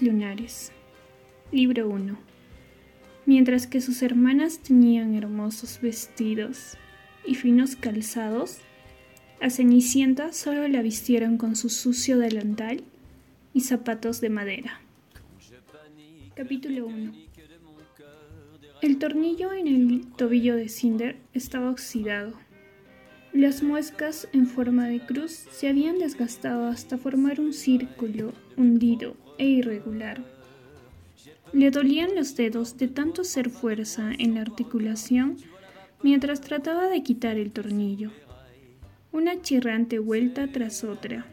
Lunares Libro 1 Mientras que sus hermanas tenían hermosos vestidos y finos calzados, a Cenicienta solo la vistieron con su sucio delantal y zapatos de madera. Capítulo 1 El tornillo en el tobillo de Cinder estaba oxidado. Las muescas en forma de cruz se habían desgastado hasta formar un círculo hundido e irregular. Le dolían los dedos de tanto hacer fuerza en la articulación mientras trataba de quitar el tornillo. Una chirrante vuelta tras otra,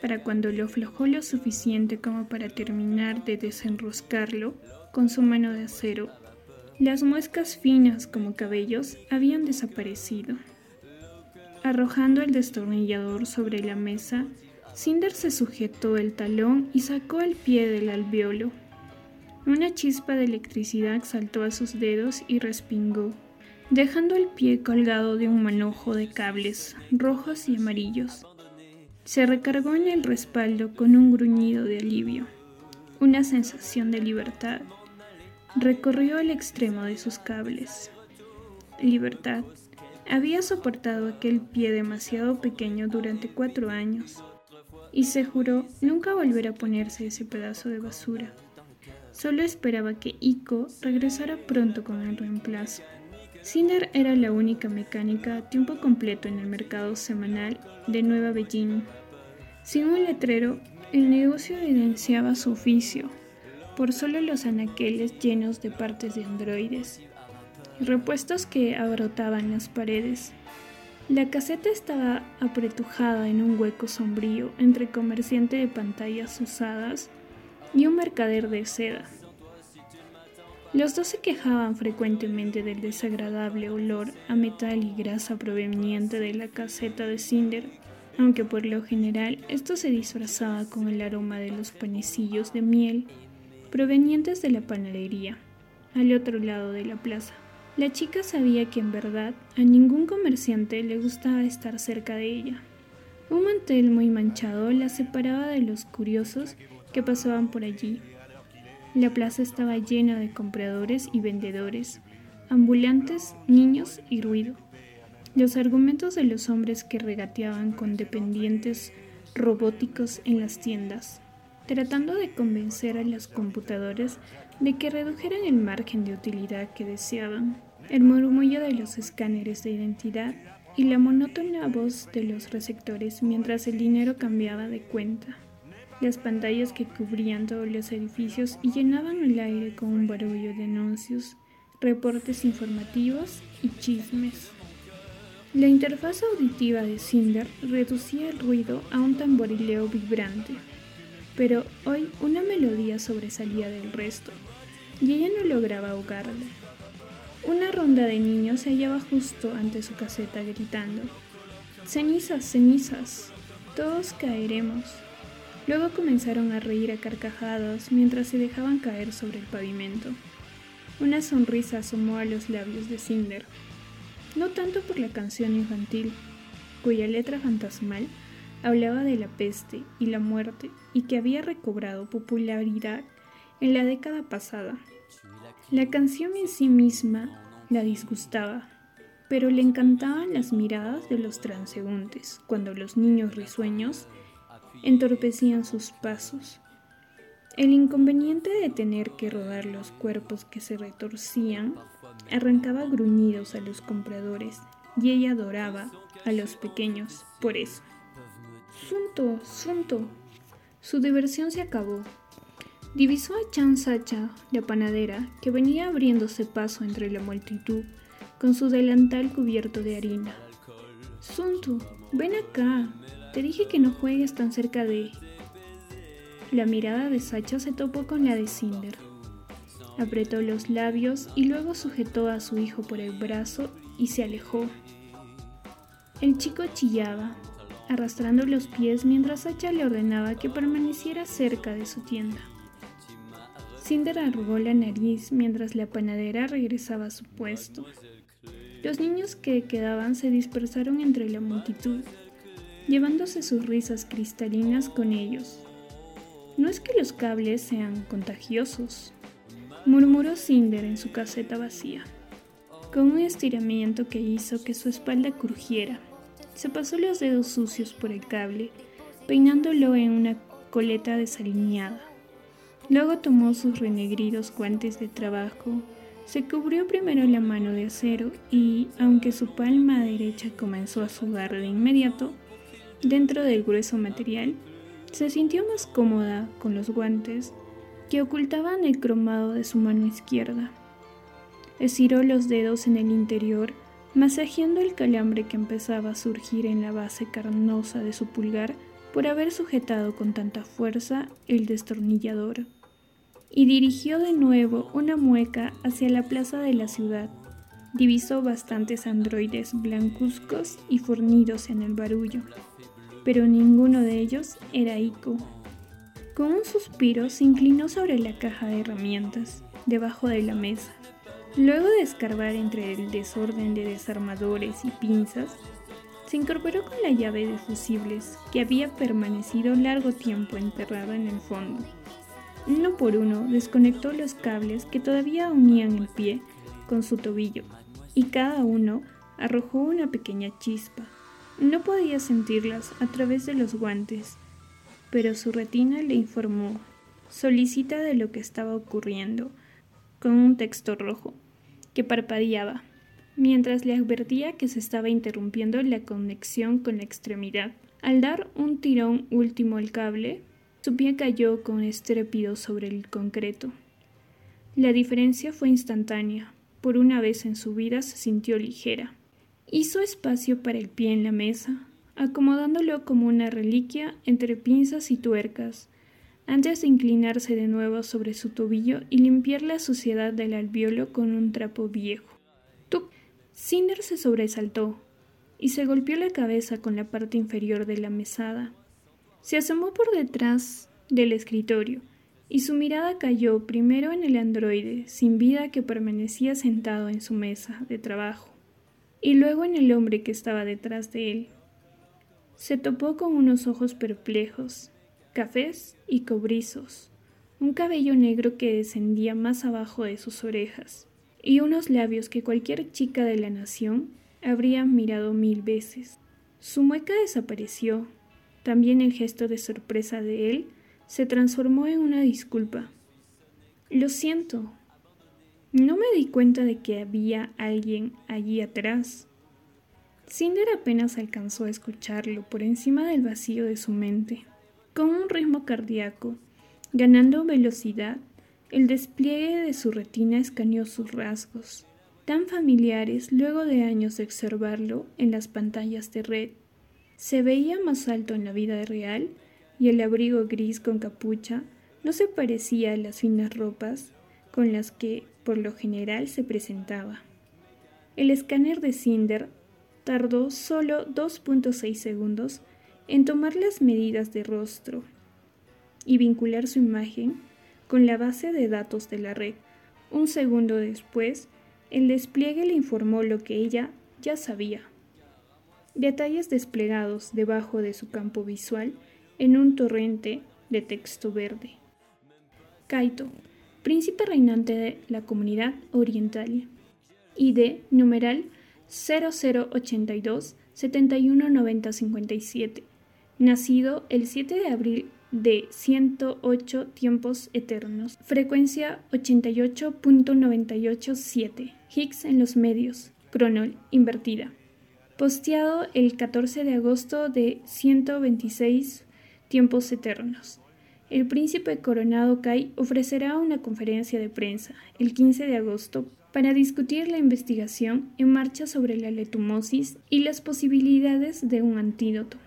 para cuando lo aflojó lo suficiente como para terminar de desenroscarlo con su mano de acero, las muescas finas como cabellos habían desaparecido. Arrojando el destornillador sobre la mesa, Cinder se sujetó el talón y sacó el pie del alveolo. Una chispa de electricidad saltó a sus dedos y respingó, dejando el pie colgado de un manojo de cables rojos y amarillos. Se recargó en el respaldo con un gruñido de alivio. Una sensación de libertad recorrió el extremo de sus cables. Libertad. Había soportado aquel pie demasiado pequeño durante cuatro años y se juró nunca volver a ponerse ese pedazo de basura. Solo esperaba que Iko regresara pronto con el reemplazo. Cinder era la única mecánica a tiempo completo en el mercado semanal de Nueva Beijing. Sin un letrero, el negocio evidenciaba su oficio por solo los anaqueles llenos de partes de androides, repuestos que abrotaban las paredes la caseta estaba apretujada en un hueco sombrío entre comerciante de pantallas usadas y un mercader de seda. Los dos se quejaban frecuentemente del desagradable olor a metal y grasa proveniente de la caseta de Cinder, aunque por lo general esto se disfrazaba con el aroma de los panecillos de miel provenientes de la panadería, al otro lado de la plaza. La chica sabía que en verdad a ningún comerciante le gustaba estar cerca de ella. Un mantel muy manchado la separaba de los curiosos que pasaban por allí. La plaza estaba llena de compradores y vendedores, ambulantes, niños y ruido. Los argumentos de los hombres que regateaban con dependientes robóticos en las tiendas, tratando de convencer a los computadores de que redujeran el margen de utilidad que deseaban, el murmullo de los escáneres de identidad y la monótona voz de los receptores mientras el dinero cambiaba de cuenta, las pantallas que cubrían todos los edificios y llenaban el aire con un barullo de anuncios, reportes informativos y chismes. La interfaz auditiva de Cinder reducía el ruido a un tamborileo vibrante pero hoy una melodía sobresalía del resto, y ella no lograba ahogarla. Una ronda de niños se hallaba justo ante su caseta gritando, cenizas, cenizas, todos caeremos. Luego comenzaron a reír a carcajadas mientras se dejaban caer sobre el pavimento. Una sonrisa asomó a los labios de Cinder, no tanto por la canción infantil, cuya letra fantasmal hablaba de la peste y la muerte y que había recobrado popularidad en la década pasada. La canción en sí misma la disgustaba, pero le encantaban las miradas de los transeúntes cuando los niños risueños entorpecían sus pasos. El inconveniente de tener que rodar los cuerpos que se retorcían arrancaba gruñidos a los compradores y ella adoraba a los pequeños por eso. Sunto, Sunto. Su diversión se acabó. Divisó a Chan Sacha, la panadera, que venía abriéndose paso entre la multitud, con su delantal cubierto de harina. Sunto, ven acá. Te dije que no juegues tan cerca de... La mirada de Sacha se topó con la de Cinder. Apretó los labios y luego sujetó a su hijo por el brazo y se alejó. El chico chillaba, arrastrando los pies mientras Sacha le ordenaba que permaneciera cerca de su tienda. Cinder arrugó la nariz mientras la panadera regresaba a su puesto. Los niños que quedaban se dispersaron entre la multitud, llevándose sus risas cristalinas con ellos. No es que los cables sean contagiosos, murmuró Cinder en su caseta vacía, con un estiramiento que hizo que su espalda crujiera. Se pasó los dedos sucios por el cable, peinándolo en una coleta desalineada. Luego tomó sus renegridos guantes de trabajo, se cubrió primero la mano de acero y, aunque su palma derecha comenzó a sudar de inmediato, dentro del grueso material, se sintió más cómoda con los guantes que ocultaban el cromado de su mano izquierda. Estiró los dedos en el interior, masajeando el calambre que empezaba a surgir en la base carnosa de su pulgar por haber sujetado con tanta fuerza el destornillador y dirigió de nuevo una mueca hacia la plaza de la ciudad. Divisó bastantes androides blancuzcos y fornidos en el barullo, pero ninguno de ellos era Ico. Con un suspiro se inclinó sobre la caja de herramientas, debajo de la mesa. Luego de escarbar entre el desorden de desarmadores y pinzas, se incorporó con la llave de fusibles que había permanecido largo tiempo enterrada en el fondo. Uno por uno desconectó los cables que todavía unían el pie con su tobillo y cada uno arrojó una pequeña chispa. No podía sentirlas a través de los guantes, pero su retina le informó, solicita de lo que estaba ocurriendo, con un texto rojo, que parpadeaba, mientras le advertía que se estaba interrumpiendo la conexión con la extremidad. Al dar un tirón último al cable, su pie cayó con estrépito sobre el concreto. La diferencia fue instantánea. Por una vez en su vida se sintió ligera. Hizo espacio para el pie en la mesa, acomodándolo como una reliquia entre pinzas y tuercas, antes de inclinarse de nuevo sobre su tobillo y limpiar la suciedad del albiolo con un trapo viejo. ¡Tup! Cinder se sobresaltó y se golpeó la cabeza con la parte inferior de la mesada. Se asomó por detrás del escritorio y su mirada cayó primero en el androide sin vida que permanecía sentado en su mesa de trabajo y luego en el hombre que estaba detrás de él. Se topó con unos ojos perplejos, cafés y cobrizos, un cabello negro que descendía más abajo de sus orejas y unos labios que cualquier chica de la nación habría mirado mil veces. Su mueca desapareció también el gesto de sorpresa de él se transformó en una disculpa. Lo siento. No me di cuenta de que había alguien allí atrás. Cinder apenas alcanzó a escucharlo por encima del vacío de su mente. Con un ritmo cardíaco, ganando velocidad, el despliegue de su retina escaneó sus rasgos, tan familiares luego de años de observarlo en las pantallas de red se veía más alto en la vida real y el abrigo gris con capucha no se parecía a las finas ropas con las que por lo general se presentaba. El escáner de Cinder tardó solo 2.6 segundos en tomar las medidas de rostro y vincular su imagen con la base de datos de la red. Un segundo después, el despliegue le informó lo que ella ya sabía detalles desplegados debajo de su campo visual en un torrente de texto verde. Kaito, príncipe reinante de la comunidad oriental. ID numeral 0082 719057. Nacido el 7 de abril de 108 tiempos eternos. Frecuencia 88.987. Higgs en los medios. Cronol invertida posteado el 14 de agosto de 126 tiempos eternos. El príncipe coronado Kai ofrecerá una conferencia de prensa el 15 de agosto para discutir la investigación en marcha sobre la letumosis y las posibilidades de un antídoto.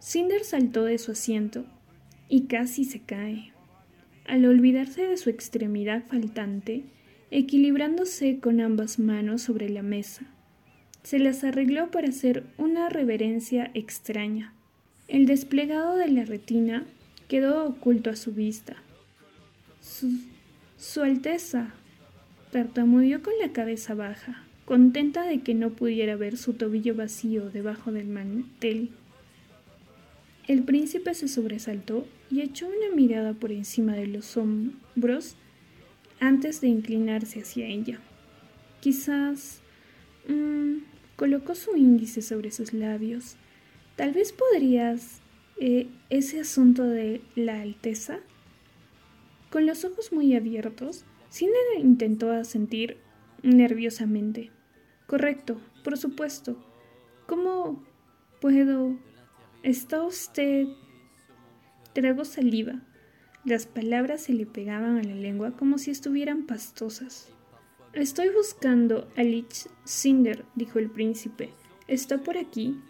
Cinder saltó de su asiento y casi se cae. Al olvidarse de su extremidad faltante, equilibrándose con ambas manos sobre la mesa, se las arregló para hacer una reverencia extraña. El desplegado de la retina quedó oculto a su vista. Su, Alteza tartamudeó con la cabeza baja, contenta de que no pudiera ver su tobillo vacío debajo del mantel. El príncipe se sobresaltó y echó una mirada por encima de los hombros antes de inclinarse hacia ella. Quizás mmm, colocó su índice sobre sus labios. Tal vez podrías... Eh, ese asunto de la Alteza. Con los ojos muy abiertos, Cinder intentó asentir nerviosamente. Correcto, por supuesto. ¿Cómo puedo? ¿Está usted? Tragó saliva. Las palabras se le pegaban a la lengua como si estuvieran pastosas. Estoy buscando a Lich Cinder, dijo el príncipe. ¿Está por aquí?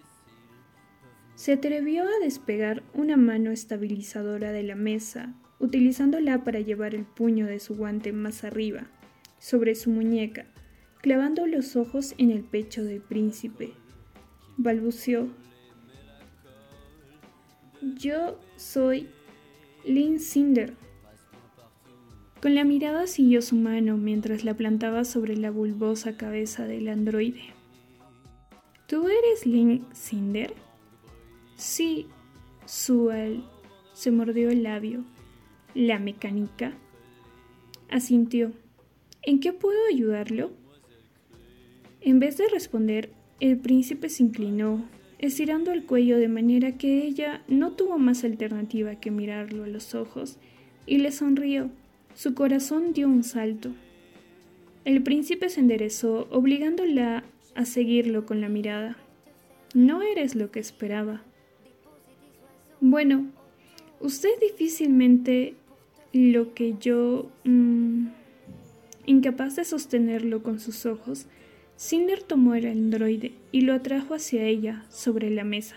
Se atrevió a despegar una mano estabilizadora de la mesa, utilizándola para llevar el puño de su guante más arriba, sobre su muñeca, clavando los ojos en el pecho del príncipe. Balbuceó. Yo soy Lynn Cinder. Con la mirada siguió su mano mientras la plantaba sobre la bulbosa cabeza del androide. ¿Tú eres Lynn Cinder? Sí, Sual se mordió el labio. ¿La mecánica? Asintió. ¿En qué puedo ayudarlo? En vez de responder, el príncipe se inclinó, estirando el cuello de manera que ella no tuvo más alternativa que mirarlo a los ojos, y le sonrió. Su corazón dio un salto. El príncipe se enderezó, obligándola a seguirlo con la mirada. No eres lo que esperaba. Bueno, usted difícilmente lo que yo... Mm, incapaz de sostenerlo con sus ojos, Cinder tomó el androide y lo atrajo hacia ella sobre la mesa.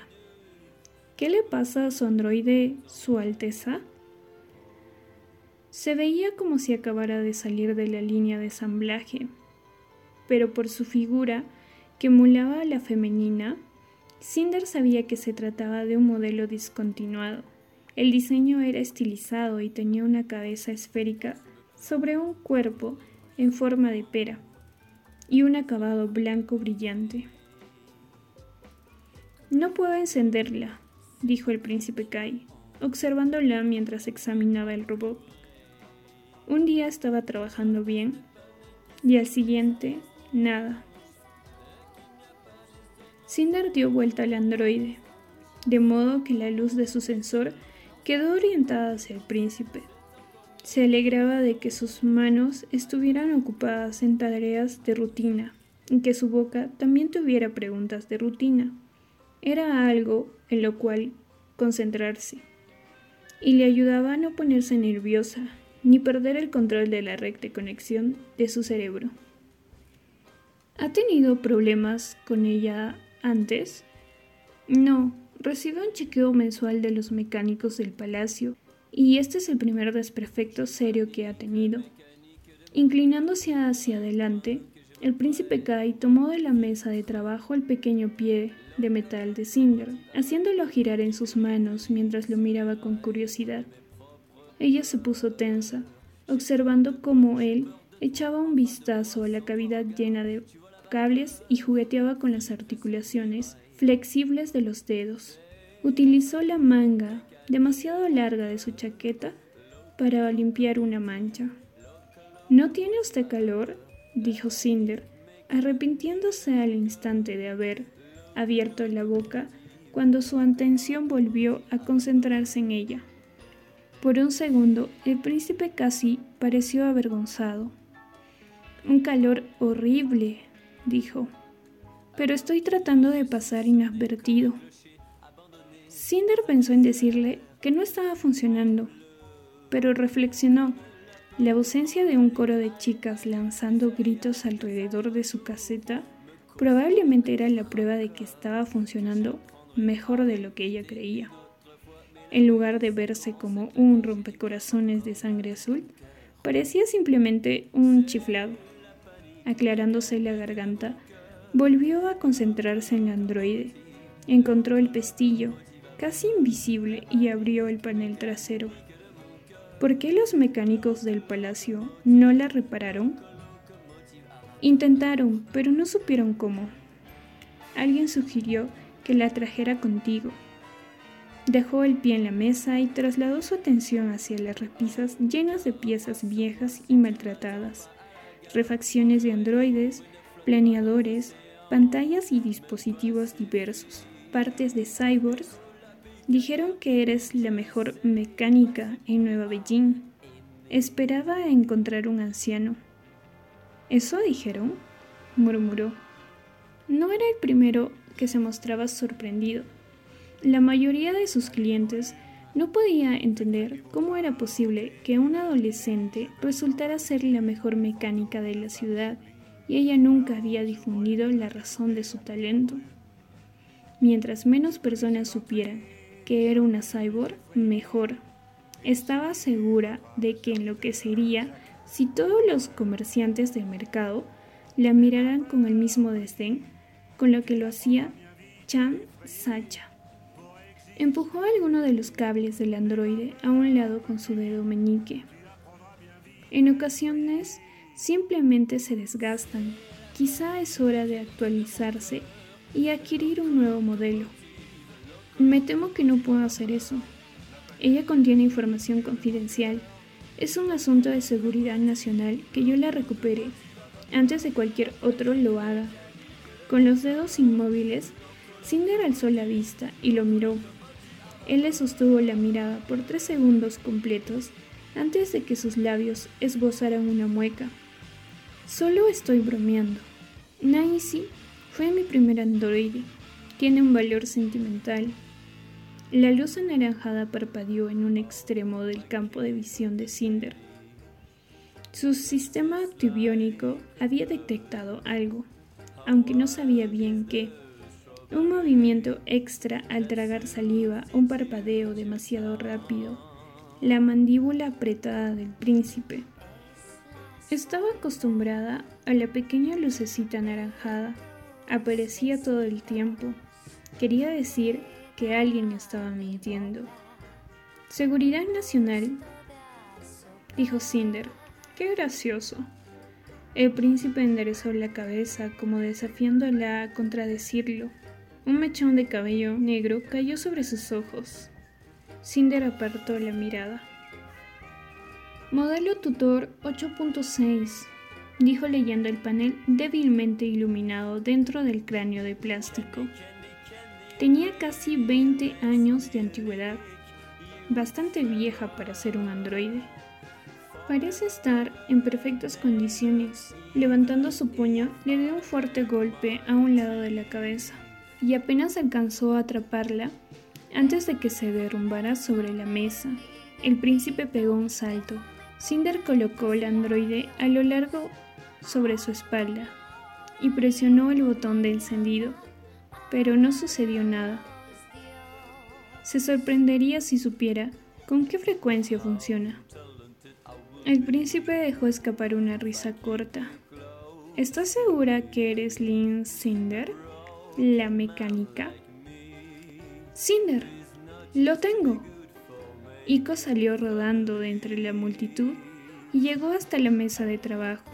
¿Qué le pasa a su androide, Su Alteza? Se veía como si acabara de salir de la línea de ensamblaje, pero por su figura, que emulaba a la femenina, Cinder sabía que se trataba de un modelo discontinuado. El diseño era estilizado y tenía una cabeza esférica sobre un cuerpo en forma de pera y un acabado blanco brillante. No puedo encenderla, dijo el príncipe Kai, observándola mientras examinaba el robot. Un día estaba trabajando bien y al siguiente nada. Cinder dio vuelta al androide, de modo que la luz de su sensor quedó orientada hacia el príncipe. Se alegraba de que sus manos estuvieran ocupadas en tareas de rutina y que su boca también tuviera preguntas de rutina. Era algo en lo cual concentrarse y le ayudaba a no ponerse nerviosa ni perder el control de la recta conexión de su cerebro. ¿Ha tenido problemas con ella antes? No, recibe un chequeo mensual de los mecánicos del palacio y este es el primer desperfecto serio que ha tenido. Inclinándose hacia adelante, el príncipe Kai tomó de la mesa de trabajo el pequeño pie de metal de Cinder, haciéndolo girar en sus manos mientras lo miraba con curiosidad. Ella se puso tensa, observando cómo él echaba un vistazo a la cavidad llena de cables y jugueteaba con las articulaciones flexibles de los dedos. Utilizó la manga demasiado larga de su chaqueta para limpiar una mancha. ¿No tiene usted calor? dijo Cinder, arrepintiéndose al instante de haber abierto la boca cuando su atención volvió a concentrarse en ella. Por un segundo, el príncipe casi pareció avergonzado. Un calor horrible, dijo, pero estoy tratando de pasar inadvertido. Cinder pensó en decirle que no estaba funcionando, pero reflexionó. La ausencia de un coro de chicas lanzando gritos alrededor de su caseta probablemente era la prueba de que estaba funcionando mejor de lo que ella creía. En lugar de verse como un rompecorazones de sangre azul, parecía simplemente un chiflado. Aclarándose la garganta, volvió a concentrarse en el androide. Encontró el pestillo casi invisible y abrió el panel trasero. ¿Por qué los mecánicos del palacio no la repararon? Intentaron, pero no supieron cómo. Alguien sugirió que la trajera contigo. Dejó el pie en la mesa y trasladó su atención hacia las repisas llenas de piezas viejas y maltratadas, refacciones de androides, planeadores, pantallas y dispositivos diversos, partes de cyborgs. Dijeron que eres la mejor mecánica en Nueva Beijing. Esperaba encontrar un anciano. ¿Eso dijeron? murmuró. No era el primero que se mostraba sorprendido. La mayoría de sus clientes no podía entender cómo era posible que un adolescente resultara ser la mejor mecánica de la ciudad y ella nunca había difundido la razón de su talento. Mientras menos personas supieran que era una cyborg, mejor. Estaba segura de que enloquecería si todos los comerciantes del mercado la miraran con el mismo desdén con lo que lo hacía Chan Sacha. Empujó alguno de los cables del androide a un lado con su dedo meñique. En ocasiones simplemente se desgastan. Quizá es hora de actualizarse y adquirir un nuevo modelo. Me temo que no puedo hacer eso. Ella contiene información confidencial. Es un asunto de seguridad nacional que yo la recupere antes de cualquier otro lo haga. Con los dedos inmóviles, Cinder alzó la vista y lo miró. Él le sostuvo la mirada por tres segundos completos antes de que sus labios esbozaran una mueca. Solo estoy bromeando. Nancy fue mi primer androide. Tiene un valor sentimental. La luz anaranjada parpadeó en un extremo del campo de visión de Cinder. Su sistema antibiónico había detectado algo, aunque no sabía bien qué. Un movimiento extra al tragar saliva, un parpadeo demasiado rápido, la mandíbula apretada del príncipe. Estaba acostumbrada a la pequeña lucecita anaranjada. Aparecía todo el tiempo. Quería decir que alguien estaba mintiendo. Seguridad Nacional, dijo Cinder. Qué gracioso. El príncipe enderezó la cabeza como desafiándola a contradecirlo. Un mechón de cabello negro cayó sobre sus ojos. Cinder apartó la mirada. Modelo tutor 8.6, dijo leyendo el panel débilmente iluminado dentro del cráneo de plástico. Tenía casi 20 años de antigüedad, bastante vieja para ser un androide. Parece estar en perfectas condiciones. Levantando su puño, le dio un fuerte golpe a un lado de la cabeza y apenas alcanzó a atraparla antes de que se derrumbara sobre la mesa. El príncipe pegó un salto. Cinder colocó el androide a lo largo sobre su espalda y presionó el botón de encendido, pero no sucedió nada. Se sorprendería si supiera con qué frecuencia funciona. El príncipe dejó escapar una risa corta. ¿Estás segura que eres Lynn Cinder? la mecánica? Cinder, lo tengo. Ico salió rodando de entre la multitud y llegó hasta la mesa de trabajo,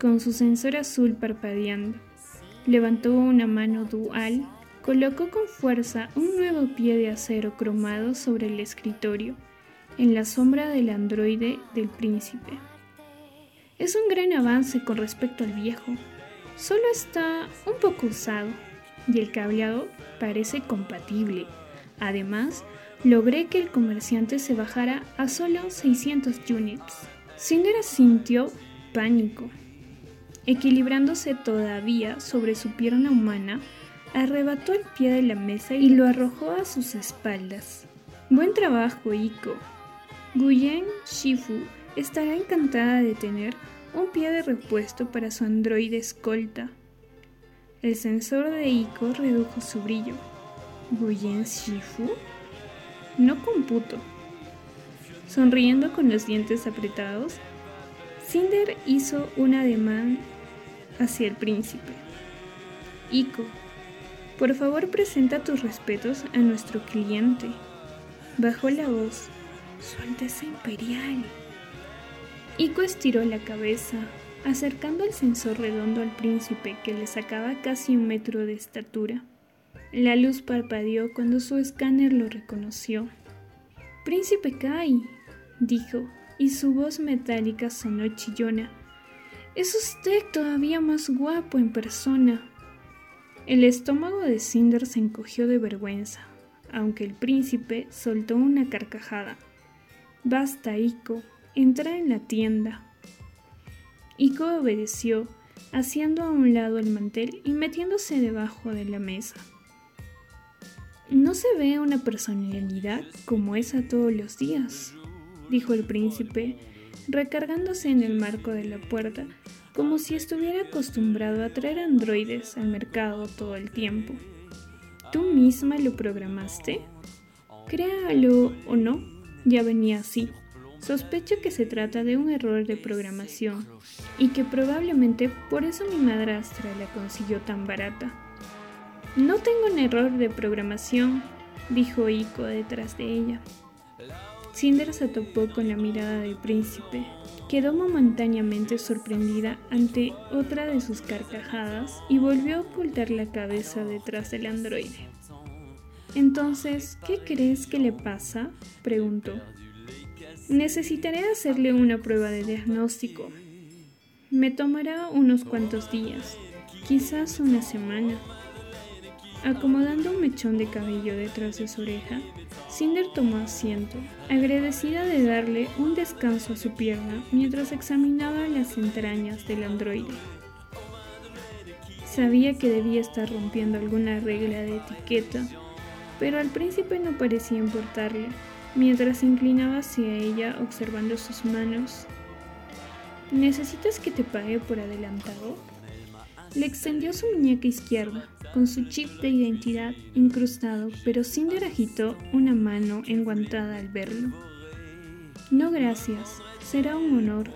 con su sensor azul parpadeando. Levantó una mano dual, colocó con fuerza un nuevo pie de acero cromado sobre el escritorio, en la sombra del androide del príncipe. Es un gran avance con respecto al viejo, Solo está un poco usado y el cableado parece compatible. Además, logré que el comerciante se bajara a solo 600 units. Cinder sintió pánico. Equilibrándose todavía sobre su pierna humana, arrebató el pie de la mesa y lo arrojó a sus espaldas. Buen trabajo, Iko. Guyen Shifu estará encantada de tener un pie de repuesto para su androide escolta. El sensor de Ico redujo su brillo. ¿Guyen Shifu? No computo. Sonriendo con los dientes apretados, Cinder hizo un ademán hacia el príncipe. Ico, por favor presenta tus respetos a nuestro cliente. Bajó la voz. Su Alteza Imperial. Ico estiró la cabeza, acercando el sensor redondo al príncipe que le sacaba casi un metro de estatura. La luz parpadeó cuando su escáner lo reconoció. Príncipe Kai, dijo, y su voz metálica sonó chillona. Es usted todavía más guapo en persona. El estómago de Cinder se encogió de vergüenza, aunque el príncipe soltó una carcajada. Basta, Ico, entra en la tienda. Ico obedeció, haciendo a un lado el mantel y metiéndose debajo de la mesa. No se ve una personalidad como esa todos los días, dijo el príncipe, recargándose en el marco de la puerta, como si estuviera acostumbrado a traer androides al mercado todo el tiempo. ¿Tú misma lo programaste? Créalo o no, ya venía así. Sospecho que se trata de un error de programación y que probablemente por eso mi madrastra la consiguió tan barata. No tengo un error de programación, dijo Ico detrás de ella. Cinder se topó con la mirada del príncipe. Quedó momentáneamente sorprendida ante otra de sus carcajadas y volvió a ocultar la cabeza detrás del androide. Entonces, ¿qué crees que le pasa? preguntó. Necesitaré hacerle una prueba de diagnóstico. Me tomará unos cuantos días, quizás una semana. Acomodando un mechón de cabello detrás de su oreja, Cinder tomó asiento, agradecida de darle un descanso a su pierna mientras examinaba las entrañas del androide. Sabía que debía estar rompiendo alguna regla de etiqueta, pero al príncipe no parecía importarle, mientras se inclinaba hacia ella observando sus manos. ¿Necesitas que te pague por adelantado? Le extendió su muñeca izquierda, con su chip de identidad incrustado, pero Cinder agitó una mano enguantada al verlo. No gracias, será un honor.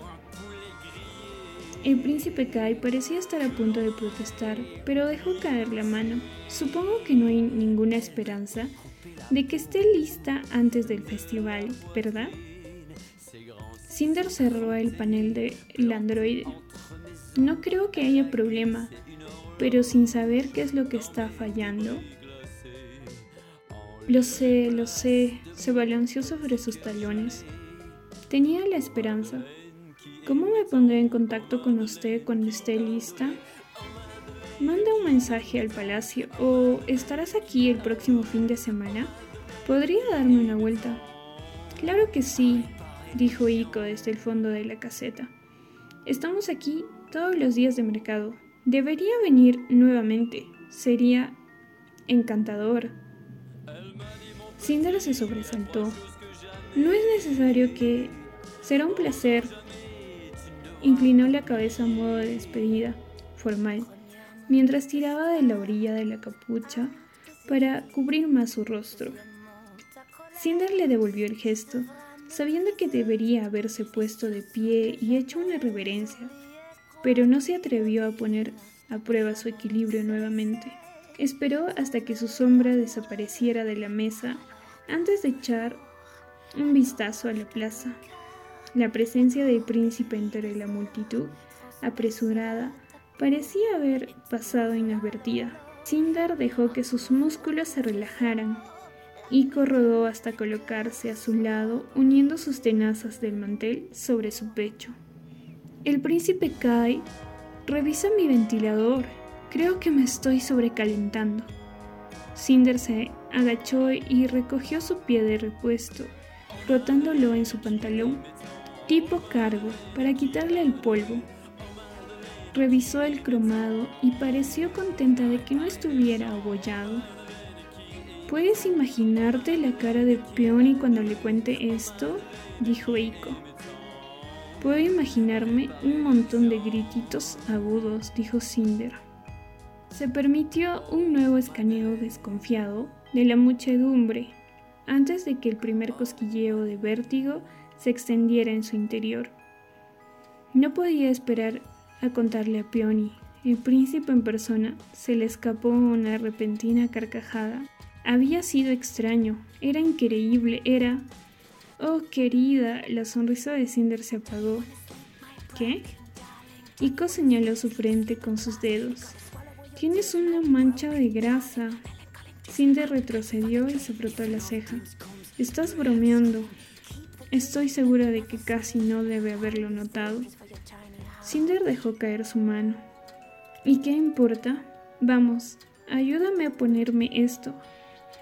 El príncipe Kai parecía estar a punto de protestar, pero dejó caer la mano. Supongo que no hay ninguna esperanza de que esté lista antes del festival, ¿verdad? Cinder cerró el panel del androide. No creo que haya problema, pero sin saber qué es lo que está fallando. Lo sé, lo sé, se balanceó sobre sus talones. Tenía la esperanza. ¿Cómo me pondré en contacto con usted cuando esté lista? Manda un mensaje al palacio o estarás aquí el próximo fin de semana. ¿Podría darme una vuelta? Claro que sí, dijo Ico desde el fondo de la caseta. Estamos aquí todos los días de mercado. Debería venir nuevamente. Sería encantador. Cinder se sobresaltó. No es necesario que... Será un placer. Inclinó la cabeza a modo de despedida, formal, mientras tiraba de la orilla de la capucha para cubrir más su rostro. Cinder le devolvió el gesto, sabiendo que debería haberse puesto de pie y hecho una reverencia, pero no se atrevió a poner a prueba su equilibrio nuevamente. Esperó hasta que su sombra desapareciera de la mesa antes de echar un vistazo a la plaza. La presencia del príncipe entre la multitud, apresurada, parecía haber pasado inadvertida. Sindar dejó que sus músculos se relajaran. Ico rodó hasta colocarse a su lado, uniendo sus tenazas del mantel sobre su pecho. El príncipe cae. Revisa mi ventilador. Creo que me estoy sobrecalentando. Cinder se agachó y recogió su pie de repuesto, rotándolo en su pantalón, tipo cargo, para quitarle el polvo. Revisó el cromado y pareció contenta de que no estuviera abollado. ¿Puedes imaginarte la cara de Peony cuando le cuente esto? dijo Eiko. Puedo imaginarme un montón de grititos agudos, dijo Cinder. Se permitió un nuevo escaneo desconfiado de la muchedumbre antes de que el primer cosquilleo de vértigo se extendiera en su interior. No podía esperar a contarle a Peony. El príncipe en persona se le escapó una repentina carcajada. Había sido extraño, era increíble, era Oh, querida, la sonrisa de Cinder se apagó. ¿Qué? Ico señaló su frente con sus dedos. Tienes una mancha de grasa. Cinder retrocedió y se frotó la ceja. Estás bromeando. Estoy segura de que casi no debe haberlo notado. Cinder dejó caer su mano. ¿Y qué importa? Vamos, ayúdame a ponerme esto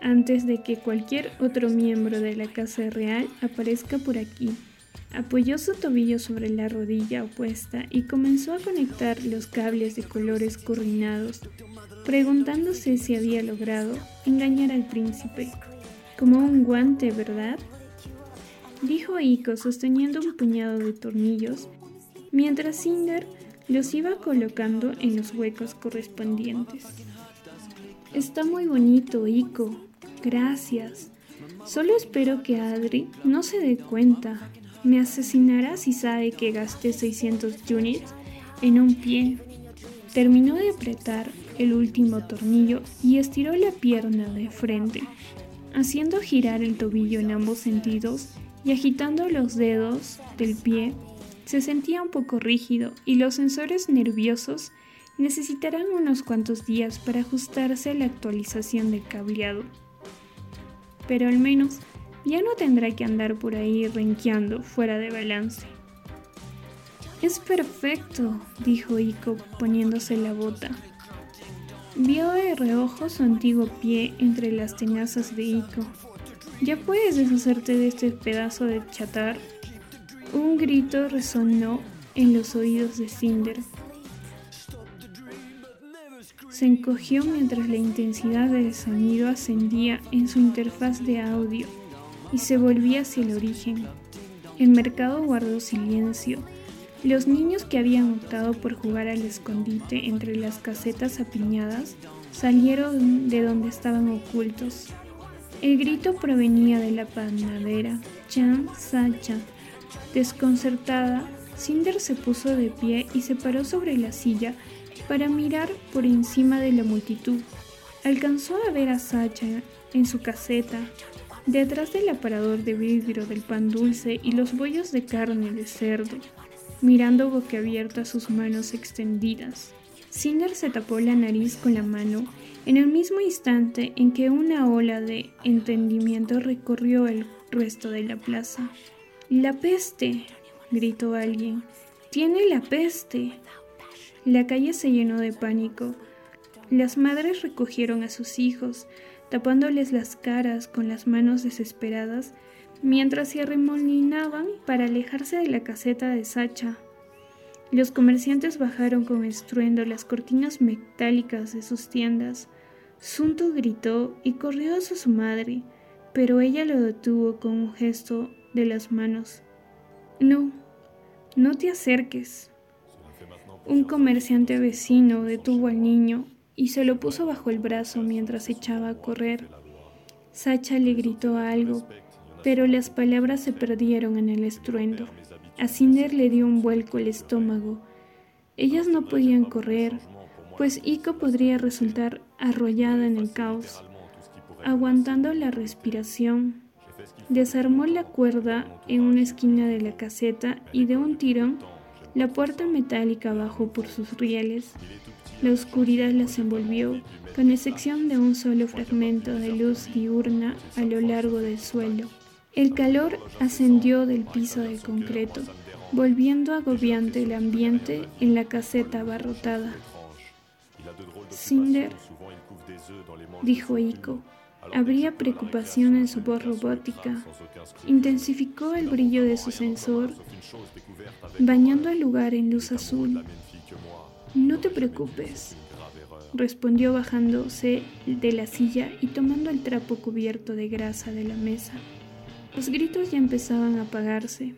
antes de que cualquier otro miembro de la Casa Real aparezca por aquí. Apoyó su tobillo sobre la rodilla opuesta y comenzó a conectar los cables de colores coordinados, preguntándose si había logrado engañar al príncipe. Como un guante, ¿verdad? Dijo Iko sosteniendo un puñado de tornillos, mientras Cinder los iba colocando en los huecos correspondientes. Está muy bonito, Iko, Gracias. Solo espero que Adri no se dé cuenta. Me asesinará si sabe que gasté 600 units en un pie. Terminó de apretar el último tornillo y estiró la pierna de frente, haciendo girar el tobillo en ambos sentidos y agitando los dedos del pie. Se sentía un poco rígido y los sensores nerviosos necesitarán unos cuantos días para ajustarse a la actualización del cableado pero al menos ya no tendrá que andar por ahí renqueando fuera de balance. Es perfecto, dijo Iko poniéndose la bota. Vio de reojo su antiguo pie entre las tenazas de Iko. ¿Ya puedes deshacerte de este pedazo de chatar? Un grito resonó en los oídos de Cinder, se encogió mientras la intensidad del sonido ascendía en su interfaz de audio y se volvía hacia el origen. El mercado guardó silencio. Los niños que habían optado por jugar al escondite entre las casetas apiñadas salieron de donde estaban ocultos. El grito provenía de la panadera, Chan Sacha. Desconcertada, Cinder se puso de pie y se paró sobre la silla para mirar por encima de la multitud. Alcanzó a ver a Sacha en su caseta, detrás del aparador de vidrio del pan dulce y los bollos de carne de cerdo, mirando boquiabierta sus manos extendidas. Cinder se tapó la nariz con la mano en el mismo instante en que una ola de entendimiento recorrió el resto de la plaza. La peste, gritó alguien. Tiene la peste. La calle se llenó de pánico. Las madres recogieron a sus hijos, tapándoles las caras con las manos desesperadas, mientras se arremolinaban para alejarse de la caseta de Sacha. Los comerciantes bajaron con estruendo las cortinas metálicas de sus tiendas. Sunto gritó y corrió hacia su madre, pero ella lo detuvo con un gesto de las manos. No, no te acerques, un comerciante vecino detuvo al niño y se lo puso bajo el brazo mientras echaba a correr. Sacha le gritó algo, pero las palabras se perdieron en el estruendo. A Cinder le dio un vuelco el estómago. Ellas no podían correr, pues Iko podría resultar arrollada en el caos. Aguantando la respiración, desarmó la cuerda en una esquina de la caseta y de un tirón la puerta metálica bajó por sus rieles. La oscuridad las envolvió, con excepción de un solo fragmento de luz diurna a lo largo del suelo. El calor ascendió del piso de concreto, volviendo agobiante el ambiente en la caseta abarrotada. Cinder, dijo Ico, habría preocupación en su voz robótica. Intensificó el brillo de su sensor bañando el lugar en luz azul. No te preocupes, respondió bajándose de la silla y tomando el trapo cubierto de grasa de la mesa. Los gritos ya empezaban a apagarse,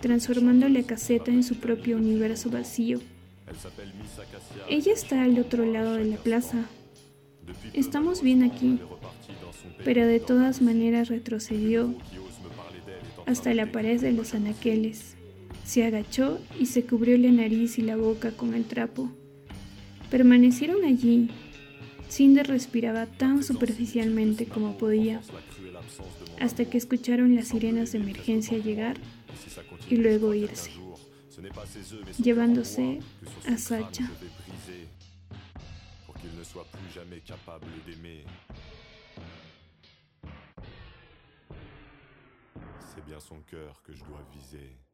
transformando la caseta en su propio universo vacío. Ella está al otro lado de la plaza. Estamos bien aquí, pero de todas maneras retrocedió hasta la pared de los anaqueles. Se agachó y se cubrió la nariz y la boca con el trapo. Permanecieron allí. Cinder respiraba tan superficialmente como podía, hasta que escucharon las sirenas de emergencia llegar y luego irse, llevándose a Sacha. Bien que.